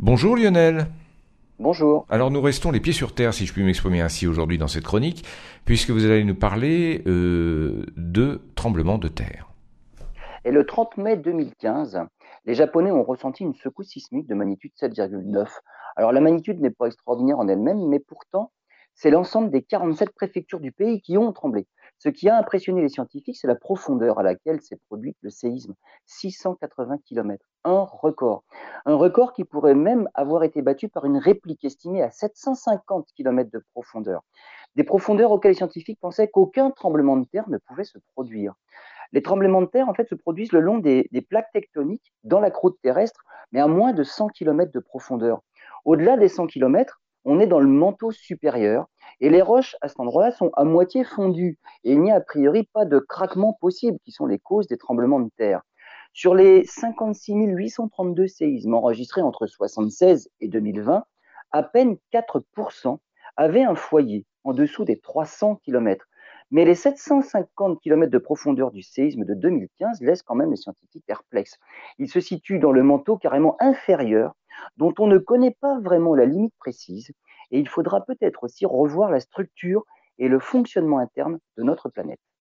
Bonjour Lionel. Bonjour. Alors nous restons les pieds sur terre, si je puis m'exprimer ainsi aujourd'hui dans cette chronique, puisque vous allez nous parler euh, de tremblements de terre. Et le 30 mai 2015, les Japonais ont ressenti une secousse sismique de magnitude 7,9. Alors la magnitude n'est pas extraordinaire en elle-même, mais pourtant, c'est l'ensemble des 47 préfectures du pays qui ont tremblé. Ce qui a impressionné les scientifiques, c'est la profondeur à laquelle s'est produit le séisme. 680 km. Un record. Un record qui pourrait même avoir été battu par une réplique estimée à 750 km de profondeur. Des profondeurs auxquelles les scientifiques pensaient qu'aucun tremblement de terre ne pouvait se produire. Les tremblements de terre, en fait, se produisent le long des, plaques tectoniques dans la croûte terrestre, mais à moins de 100 km de profondeur. Au-delà des 100 km, on est dans le manteau supérieur et les roches à cet endroit-là sont à moitié fondues et il n'y a a priori pas de craquements possibles qui sont les causes des tremblements de terre. Sur les 56 832 séismes enregistrés entre 1976 et 2020, à peine 4% avaient un foyer en dessous des 300 km. Mais les 750 km de profondeur du séisme de 2015 laissent quand même les scientifiques perplexes. Ils se situent dans le manteau carrément inférieur, dont on ne connaît pas vraiment la limite précise, et il faudra peut-être aussi revoir la structure et le fonctionnement interne de notre planète.